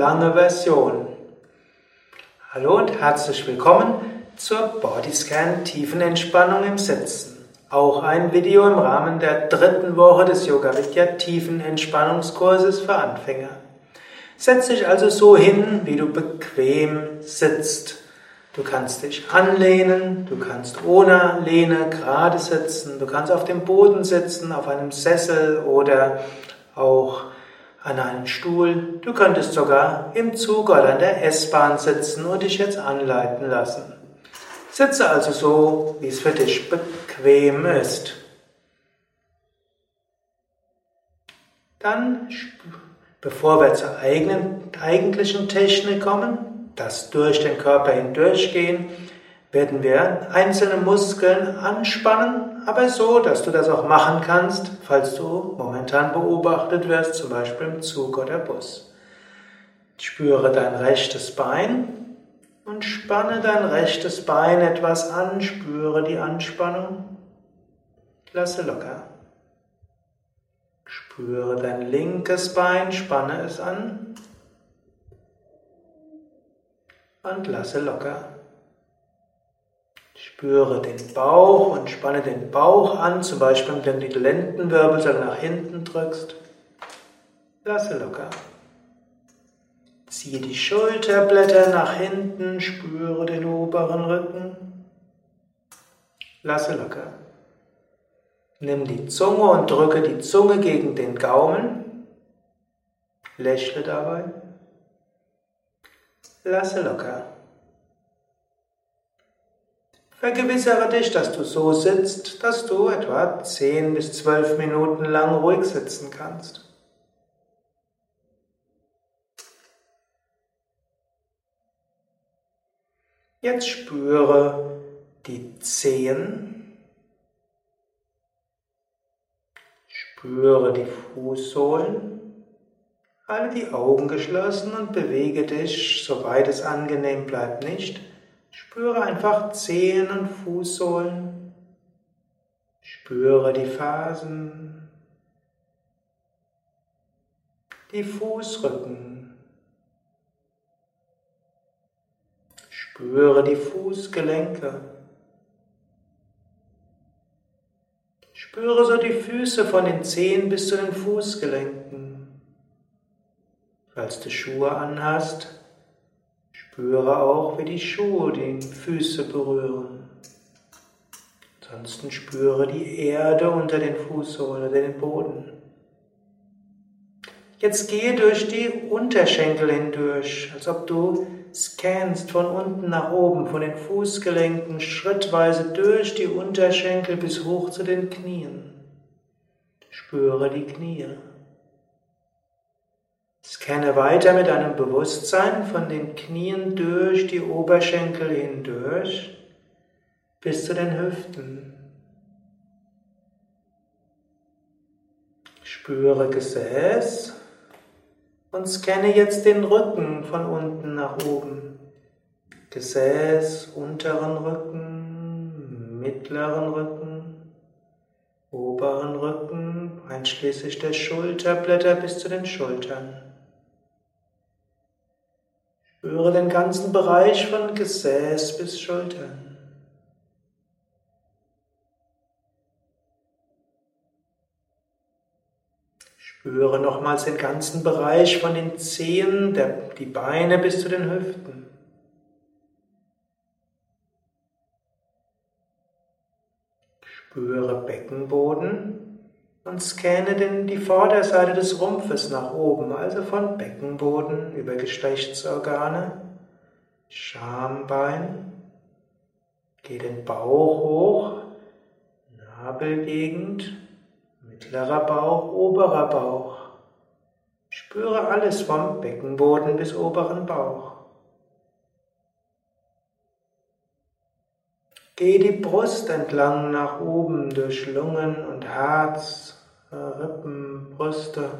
Lange Version. Hallo und herzlich willkommen zur Bodyscan Tiefenentspannung im Sitzen. Auch ein Video im Rahmen der dritten Woche des Yoga Vidya Tiefenentspannungskurses für Anfänger. Setz dich also so hin, wie du bequem sitzt. Du kannst dich anlehnen, du kannst ohne Lehne gerade sitzen, du kannst auf dem Boden sitzen, auf einem Sessel oder auch an einem Stuhl. Du könntest sogar im Zug oder in der S-Bahn sitzen und dich jetzt anleiten lassen. Sitze also so, wie es für dich bequem ist. Dann, bevor wir zur eigenen, eigentlichen Technik kommen, das durch den Körper hindurchgehen, werden wir einzelne Muskeln anspannen, aber so, dass du das auch machen kannst, falls du momentan beobachtet wirst, zum Beispiel im Zug oder Bus. Spüre dein rechtes Bein und spanne dein rechtes Bein etwas an, spüre die Anspannung, lasse locker. Spüre dein linkes Bein, spanne es an und lasse locker. Spüre den Bauch und spanne den Bauch an, zum Beispiel wenn du die Lendenwirbelsäule nach hinten drückst. Lasse locker. Ziehe die Schulterblätter nach hinten, spüre den oberen Rücken. Lasse locker. Nimm die Zunge und drücke die Zunge gegen den Gaumen. Lächle dabei. Lasse locker. Vergewissere dich, dass du so sitzt, dass du etwa 10 bis 12 Minuten lang ruhig sitzen kannst. Jetzt spüre die Zehen, spüre die Fußsohlen, Halte die Augen geschlossen und bewege dich, soweit es angenehm bleibt, nicht. Spüre einfach Zehen und Fußsohlen. Spüre die Phasen, die Fußrücken. Spüre die Fußgelenke. Spüre so die Füße von den Zehen bis zu den Fußgelenken. Falls du Schuhe anhast, spüre auch, wie die Schuhe die Füße berühren. Ansonsten spüre die Erde unter den Fußsohlen oder den Boden. Jetzt gehe durch die Unterschenkel hindurch, als ob du scannst von unten nach oben, von den Fußgelenken schrittweise durch die Unterschenkel bis hoch zu den Knien. Spüre die Knie. Scanne weiter mit einem Bewusstsein von den Knien durch die Oberschenkel hindurch bis zu den Hüften. Spüre Gesäß und scanne jetzt den Rücken von unten nach oben. Gesäß, unteren Rücken, mittleren Rücken, oberen Rücken, einschließlich der Schulterblätter bis zu den Schultern. Spüre den ganzen Bereich von Gesäß bis Schultern. Spüre nochmals den ganzen Bereich von den Zehen, der, die Beine bis zu den Hüften. Spüre Beckenboden und scanne denn die Vorderseite des Rumpfes nach oben, also von Beckenboden über Geschlechtsorgane, Schambein, geh den Bauch hoch, Nabelgegend, mittlerer Bauch, oberer Bauch. Spüre alles vom Beckenboden bis oberen Bauch. Geh die Brust entlang nach oben durch Lungen und Herz, Rippen, Brüste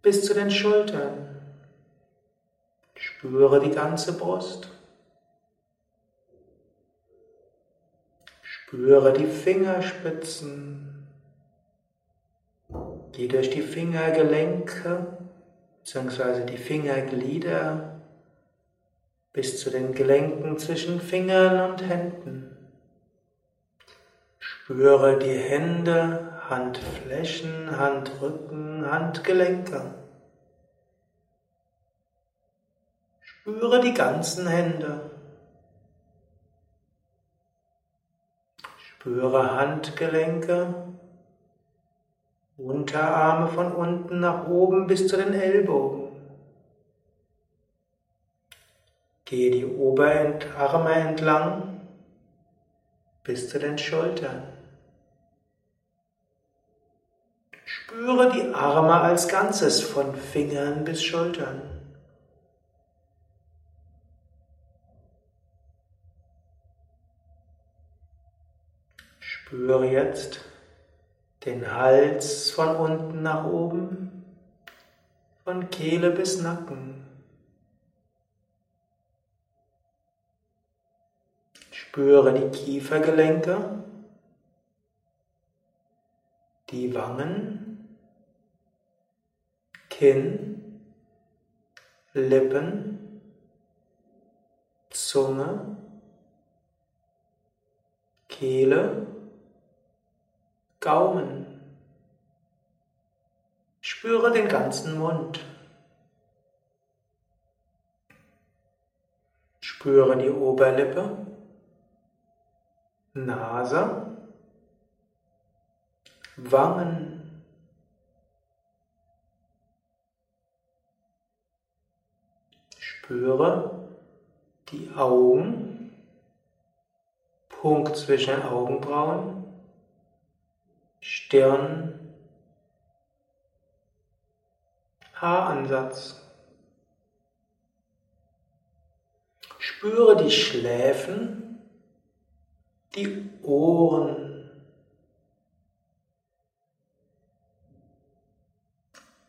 bis zu den Schultern. Spüre die ganze Brust. Spüre die Fingerspitzen. Geh durch die Fingergelenke bzw. die Fingerglieder bis zu den Gelenken zwischen Fingern und Händen. Spüre die Hände, Handflächen, Handrücken, Handgelenke. Spüre die ganzen Hände. Spüre Handgelenke, Unterarme von unten nach oben bis zu den Ellbogen. Gehe die Oberarme entlang bis zu den Schultern. Spüre die Arme als Ganzes von Fingern bis Schultern. Spüre jetzt den Hals von unten nach oben, von Kehle bis Nacken. Spüre die Kiefergelenke, die Wangen, Kinn, Lippen, Zunge, Kehle, Gaumen. Spüre den ganzen Mund. Spüre die Oberlippe, Nase, Wangen. Spüre die Augen, Punkt zwischen den Augenbrauen, Stirn, Haaransatz. Spüre die Schläfen, die Ohren.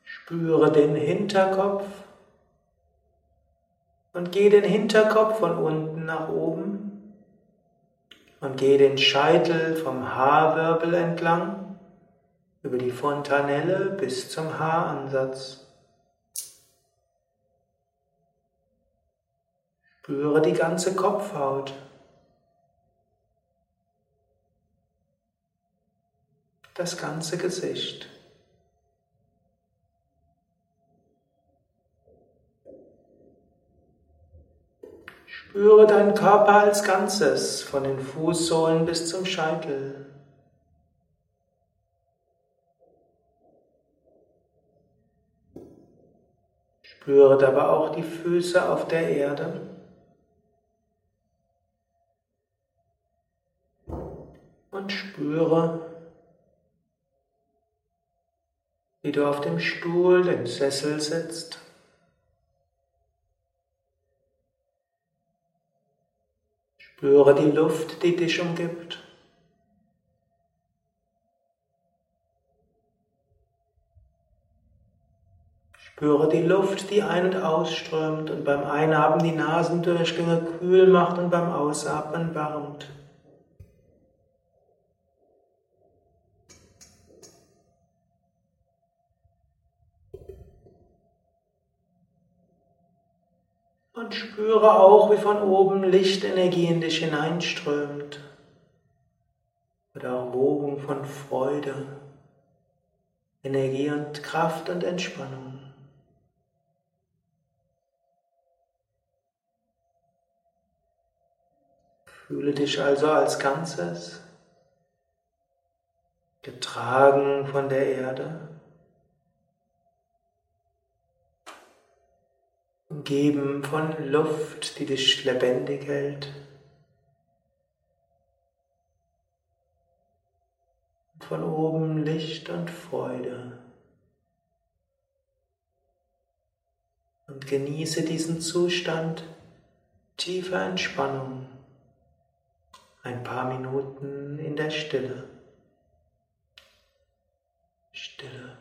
Spüre den Hinterkopf und gehe den Hinterkopf von unten nach oben und gehe den Scheitel vom Haarwirbel entlang über die Fontanelle bis zum Haaransatz. Spüre die ganze Kopfhaut. Das ganze Gesicht. Spüre deinen Körper als Ganzes, von den Fußsohlen bis zum Scheitel. Spüre dabei auch die Füße auf der Erde. Und spüre, wie du auf dem Stuhl, dem Sessel sitzt. Spüre die Luft, die dich umgibt. Spüre die Luft, die ein- und ausströmt und beim Einatmen die Nasendurchgänge kühl macht und beim Ausatmen wärmt. Spüre auch, wie von oben Lichtenergie in dich hineinströmt. Oder auch Wogen von Freude, Energie und Kraft und Entspannung. Fühle dich also als Ganzes, getragen von der Erde, umgeben von Luft, die dich lebendig hält. Von oben Licht und Freude. Und genieße diesen Zustand tiefer Entspannung ein paar Minuten in der Stille. Stille.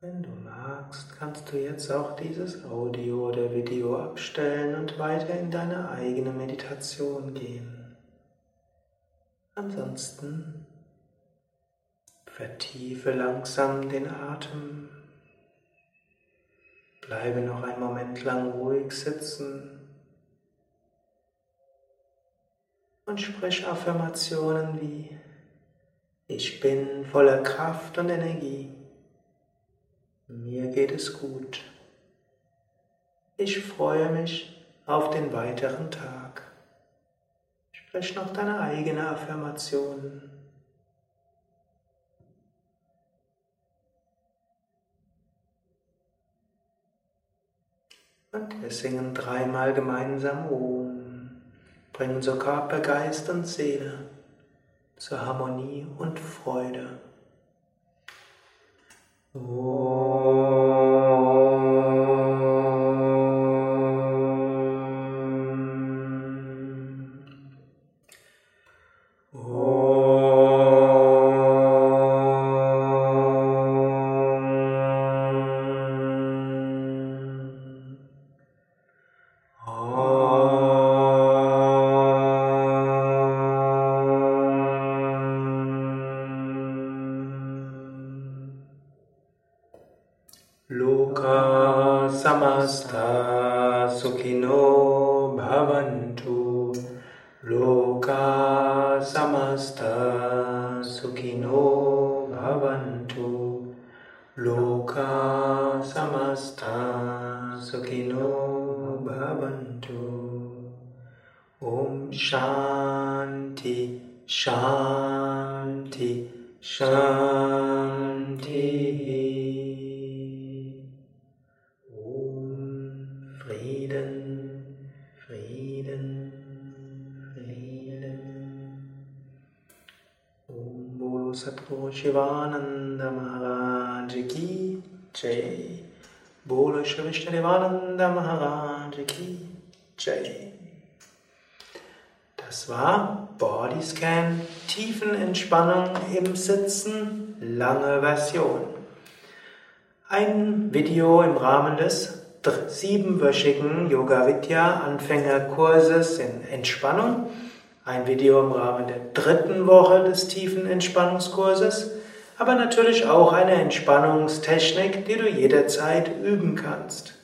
Wenn du magst, kannst du jetzt auch dieses Audio oder Video abstellen und weiter in deine eigene Meditation gehen. Ansonsten vertiefe langsam den Atem. Bleibe noch einen Moment lang ruhig sitzen und sprich Affirmationen wie Ich bin voller Kraft und Energie. Mir geht es gut. Ich freue mich auf den weiteren Tag. Sprich noch deine eigene Affirmation. Und wir singen dreimal gemeinsam Om. Bringen unser Körper, Geist und Seele zur Harmonie und Freude. Om. लोका समस्त सुखिनो भवन्तु। लोका समस्ता सुखिनो भवन्तु। ॐ शान्ति शान्ति शान्ति। Sadhguru Shivananda Maharaj Ki Jai Bolo Shri Maharaj Ki Jai Das war Bodyscan Tiefenentspannung im Sitzen, lange Version. Ein Video im Rahmen des siebenwöchigen Yoga Vidya Anfängerkurses in Entspannung ein Video im Rahmen der dritten Woche des tiefen Entspannungskurses, aber natürlich auch eine Entspannungstechnik, die du jederzeit üben kannst.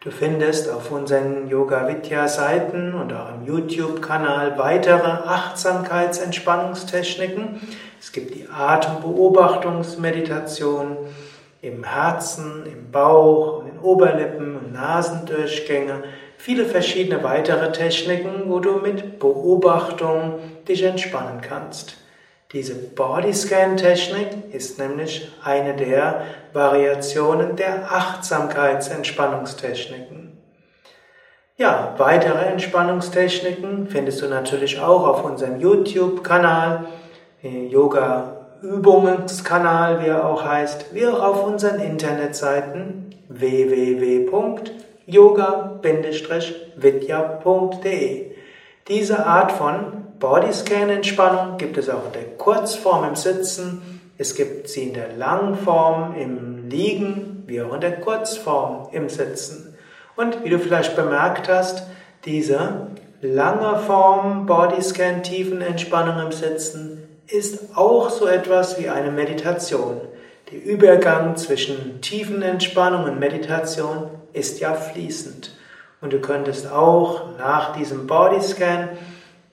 Du findest auf unseren Yoga Vidya Seiten und auch im YouTube-Kanal weitere Achtsamkeitsentspannungstechniken. Es gibt die Atembeobachtungsmeditation im Herzen, im Bauch, in den Oberlippen und Nasendurchgänge viele verschiedene weitere Techniken, wo du mit Beobachtung dich entspannen kannst. Diese Bodyscan-Technik ist nämlich eine der Variationen der Achtsamkeitsentspannungstechniken. Ja, weitere Entspannungstechniken findest du natürlich auch auf unserem YouTube-Kanal, Yoga-Übungskanal, wie er auch heißt, wie auch auf unseren Internetseiten www yoga-vidya.de. Diese Art von Bodyscan-Entspannung gibt es auch in der Kurzform im Sitzen, es gibt sie in der Langform im Liegen, wie auch in der Kurzform im Sitzen. Und wie du vielleicht bemerkt hast, diese lange Form Bodyscan Tiefenentspannung im Sitzen ist auch so etwas wie eine Meditation. Der Übergang zwischen Tiefenentspannung und Meditation ist ja fließend. Und du könntest auch nach diesem Bodyscan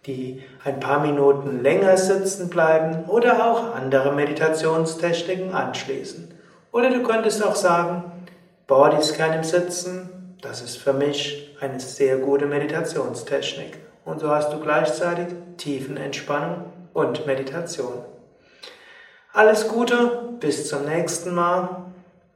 die ein paar Minuten länger sitzen bleiben oder auch andere Meditationstechniken anschließen. Oder du könntest auch sagen, Bodyscan im Sitzen, das ist für mich eine sehr gute Meditationstechnik. Und so hast du gleichzeitig Tiefenentspannung und Meditation. Alles Gute, bis zum nächsten Mal.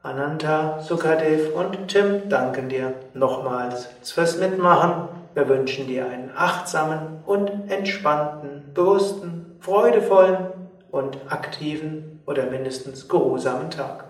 Ananta, Sukadev und Tim danken dir nochmals fürs Mitmachen. Wir wünschen dir einen achtsamen und entspannten, bewussten, freudevollen und aktiven oder mindestens geruhsamen Tag.